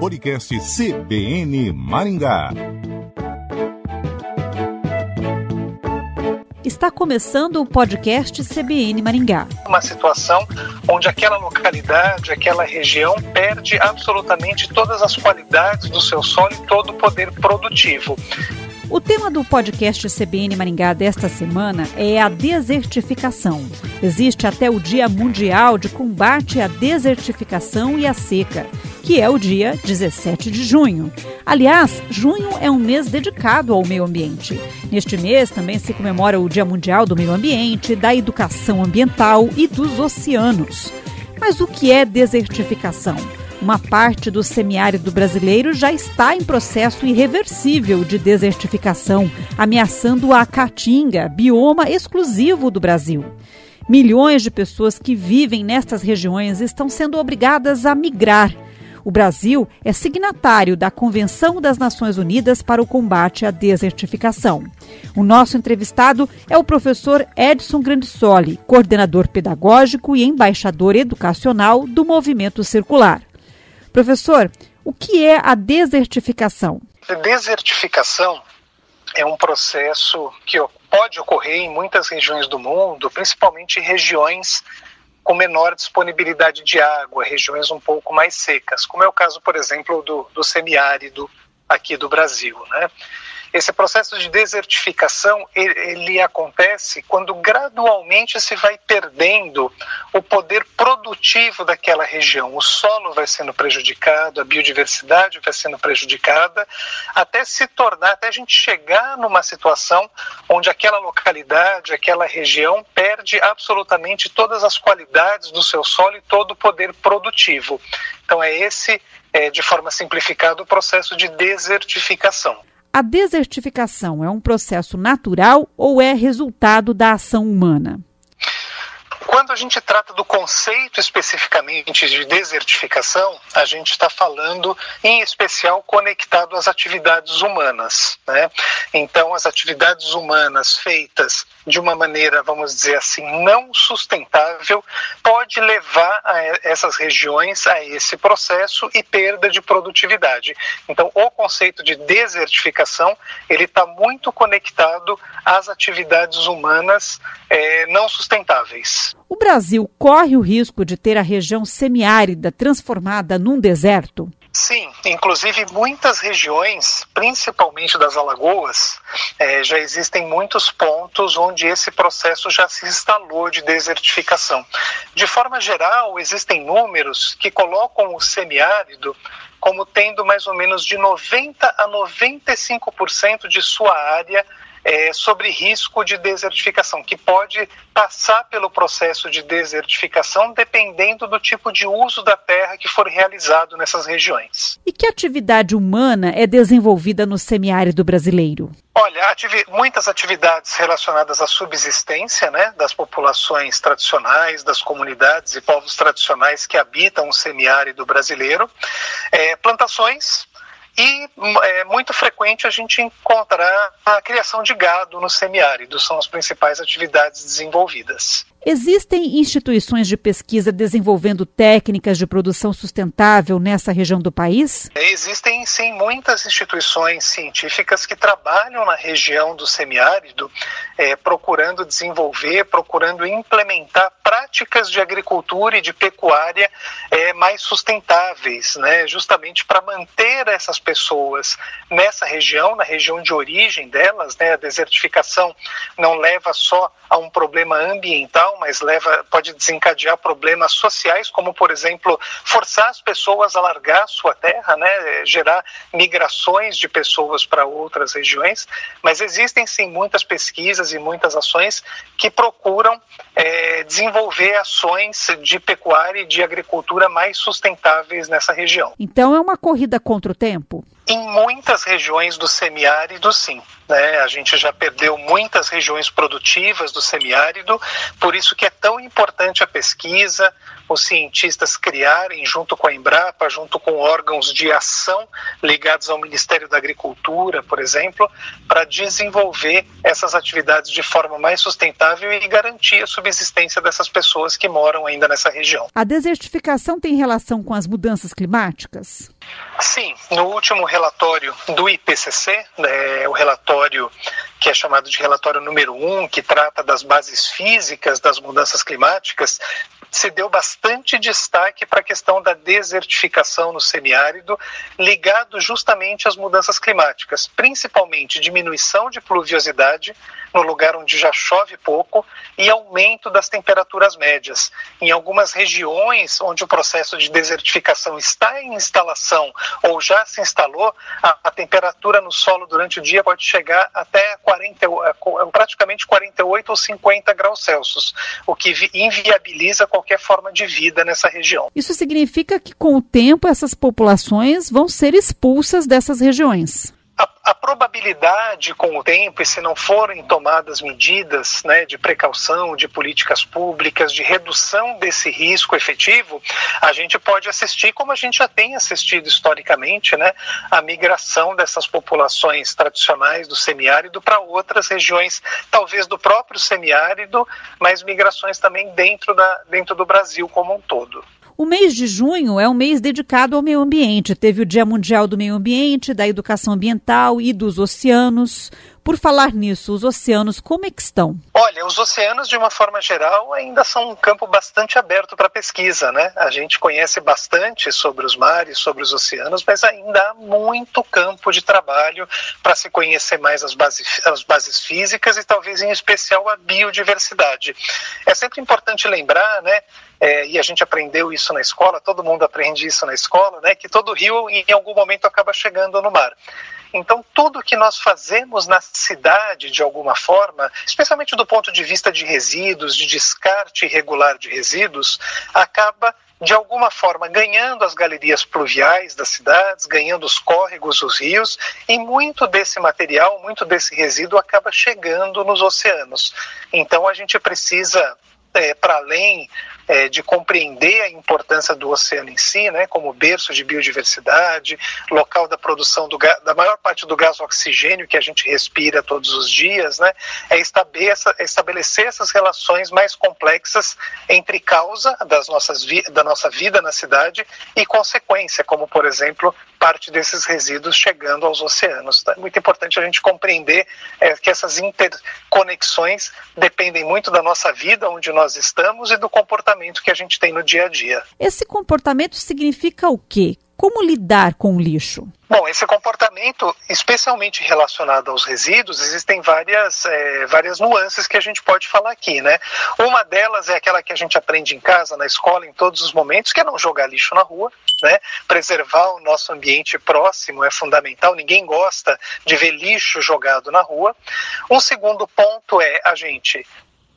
Podcast CBN Maringá. Está começando o podcast CBN Maringá. Uma situação onde aquela localidade, aquela região perde absolutamente todas as qualidades do seu solo e todo o poder produtivo. O tema do podcast CBN Maringá desta semana é a desertificação. Existe até o Dia Mundial de Combate à Desertificação e à Seca, que é o dia 17 de junho. Aliás, junho é um mês dedicado ao meio ambiente. Neste mês também se comemora o Dia Mundial do Meio Ambiente, da Educação Ambiental e dos Oceanos. Mas o que é desertificação? Uma parte do semiárido brasileiro já está em processo irreversível de desertificação, ameaçando a caatinga, bioma exclusivo do Brasil. Milhões de pessoas que vivem nestas regiões estão sendo obrigadas a migrar. O Brasil é signatário da Convenção das Nações Unidas para o Combate à Desertificação. O nosso entrevistado é o professor Edson Grandissoli, coordenador pedagógico e embaixador educacional do Movimento Circular. Professor, o que é a desertificação? A desertificação é um processo que pode ocorrer em muitas regiões do mundo, principalmente regiões com menor disponibilidade de água, regiões um pouco mais secas, como é o caso, por exemplo, do, do semiárido aqui do Brasil. Né? Esse processo de desertificação ele, acontece quando gradualmente se vai perdendo o poder produtivo daquela região. O solo vai sendo prejudicado, a biodiversidade vai sendo prejudicada, até se tornar, até a gente chegar numa situação onde aquela localidade, aquela região perde absolutamente todas as qualidades do seu solo e todo o poder produtivo. Então é esse, é, de forma simplificada, o processo de desertificação. A desertificação é um processo natural ou é resultado da ação humana? Quando a gente trata do conceito especificamente de desertificação, a gente está falando em especial conectado às atividades humanas. Né? Então, as atividades humanas feitas de uma maneira, vamos dizer assim, não sustentável, pode levar essas regiões a esse processo e perda de produtividade. Então, o conceito de desertificação ele está muito conectado às atividades humanas é, não sustentáveis. O Brasil corre o risco de ter a região semiárida transformada num deserto? Sim, inclusive muitas regiões, principalmente das Alagoas, é, já existem muitos pontos onde esse processo já se instalou de desertificação. De forma geral, existem números que colocam o semiárido como tendo mais ou menos de 90 a 95% de sua área é, sobre risco de desertificação, que pode passar pelo processo de desertificação dependendo do tipo de uso da terra que for realizado nessas regiões. E que atividade humana é desenvolvida no semiárido brasileiro? Olha, ativi muitas atividades relacionadas à subsistência né, das populações tradicionais, das comunidades e povos tradicionais que habitam o semiárido brasileiro, é, plantações, e é muito frequente a gente encontrar a criação de gado no semiárido, são as principais atividades desenvolvidas. Existem instituições de pesquisa desenvolvendo técnicas de produção sustentável nessa região do país? Existem sim muitas instituições científicas que trabalham na região do semiárido, é, procurando desenvolver, procurando implementar práticas de agricultura e de pecuária é, mais sustentáveis, né, justamente para manter essas pessoas nessa região, na região de origem delas. Né, a desertificação não leva só a um problema ambiental mas leva, pode desencadear problemas sociais, como, por exemplo, forçar as pessoas a largar sua terra, né, gerar migrações de pessoas para outras regiões. Mas existem sim muitas pesquisas e muitas ações que procuram é, desenvolver ações de pecuária e de agricultura mais sustentáveis nessa região. Então é uma corrida contra o tempo? Em muitas regiões do semiárido, sim. Né? A gente já perdeu muitas regiões produtivas do semiárido, por isso que é tão importante a pesquisa, os cientistas criarem, junto com a Embrapa, junto com órgãos de ação ligados ao Ministério da Agricultura, por exemplo, para desenvolver essas atividades de forma mais sustentável e garantir a subsistência dessas pessoas que moram ainda nessa região. A desertificação tem relação com as mudanças climáticas? Sim, no último relatório do IPCC, né, o relatório que é chamado de relatório número 1, um, que trata das bases físicas das mudanças climáticas, se deu bastante destaque para a questão da desertificação no semiárido, ligado justamente às mudanças climáticas, principalmente diminuição de pluviosidade no lugar onde já chove pouco e aumento das temperaturas médias. Em algumas regiões onde o processo de desertificação está em instalação ou já se instalou, a, a temperatura no solo durante o dia pode chegar até 40, praticamente 48 ou 50 graus Celsius, o que inviabiliza qualquer forma de vida nessa região. Isso significa que, com o tempo, essas populações vão ser expulsas dessas regiões a, a, probabilidade com o tempo, e se não forem tomadas medidas né, de precaução, de políticas públicas, de redução desse risco efetivo, a gente pode assistir, como a gente já tem assistido historicamente, né, a migração dessas populações tradicionais do semiárido para outras regiões, talvez do próprio semiárido, mas migrações também dentro, da, dentro do Brasil como um todo. O mês de junho é um mês dedicado ao meio ambiente. Teve o Dia Mundial do Meio Ambiente, da Educação Ambiental e dos Oceanos. Por falar nisso, os oceanos como é que estão? Olha, os oceanos, de uma forma geral, ainda são um campo bastante aberto para pesquisa, né? A gente conhece bastante sobre os mares, sobre os oceanos, mas ainda há muito campo de trabalho para se conhecer mais as bases, as bases físicas e talvez em especial a biodiversidade. É sempre importante lembrar, né? é, e a gente aprendeu isso na escola, todo mundo aprende isso na escola, né, que todo rio em algum momento acaba chegando no mar. Então, tudo que nós fazemos na cidade, de alguma forma, especialmente do ponto de vista de resíduos, de descarte irregular de resíduos, acaba de alguma forma ganhando as galerias pluviais das cidades, ganhando os córregos, os rios, e muito desse material, muito desse resíduo acaba chegando nos oceanos. Então a gente precisa, é, para além é, de compreender a importância do oceano em si, né, como berço de biodiversidade, local da produção do, da maior parte do gás oxigênio que a gente respira todos os dias, né, é estabelecer, é estabelecer essas relações mais complexas entre causa das nossas da nossa vida na cidade e consequência, como por exemplo parte desses resíduos chegando aos oceanos. Tá? É muito importante a gente compreender é, que essas interconexões dependem muito da nossa vida, onde nós estamos, e do comportamento que a gente tem no dia a dia. Esse comportamento significa o quê? Como lidar com o lixo? Bom, esse comportamento, especialmente relacionado aos resíduos, existem várias, é, várias nuances que a gente pode falar aqui, né? Uma delas é aquela que a gente aprende em casa, na escola, em todos os momentos, que é não jogar lixo na rua, né? Preservar o nosso ambiente próximo é fundamental, ninguém gosta de ver lixo jogado na rua. Um segundo ponto é a gente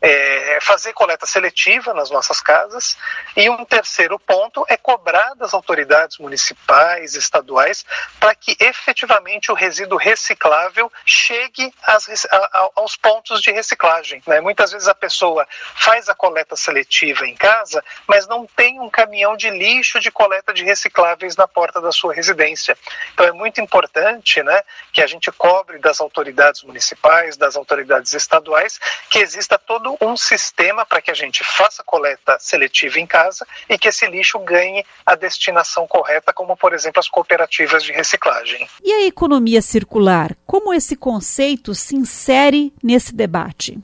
é, fazer coleta seletiva nas nossas casas. E um terceiro ponto é cobrar das autoridades municipais, estaduais, para que efetivamente o resíduo reciclável chegue às, a, aos pontos de reciclagem. Né? Muitas vezes a pessoa faz a coleta seletiva em casa, mas não tem um caminhão de lixo de coleta de recicláveis na porta da sua residência. Então é muito importante né, que a gente cobre das autoridades municipais, das autoridades estaduais, que exista todo todo um sistema para que a gente faça coleta seletiva em casa e que esse lixo ganhe a destinação correta, como por exemplo as cooperativas de reciclagem. E a economia circular? Como esse conceito se insere nesse debate?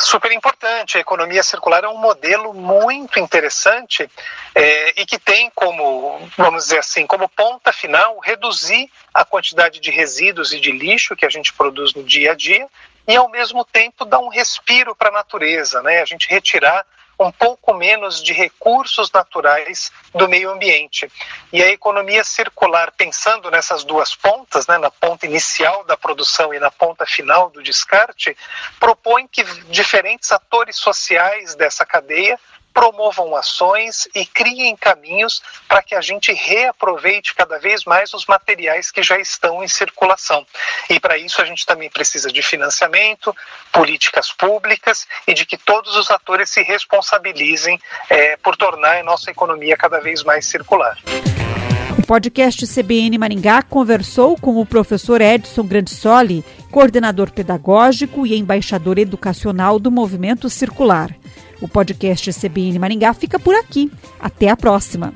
super importante. A economia circular é um modelo muito interessante é, e que tem como, vamos dizer assim, como ponta final reduzir a quantidade de resíduos e de lixo que a gente produz no dia a dia e ao mesmo tempo dar um respiro para a natureza, né? A gente retirar um pouco menos de recursos naturais do meio ambiente. E a economia circular, pensando nessas duas pontas, né, na ponta inicial da produção e na ponta final do descarte, propõe que diferentes atores sociais dessa cadeia promovam ações e criem caminhos para que a gente reaproveite cada vez mais os materiais que já estão em circulação. E para isso a gente também precisa de financiamento, políticas públicas e de que todos os atores se responsabilizem é, por tornar a nossa economia cada vez mais circular. O podcast CBN Maringá conversou com o professor Edson Grandissoli, coordenador pedagógico e embaixador educacional do Movimento Circular. O podcast CBN Maringá fica por aqui. Até a próxima.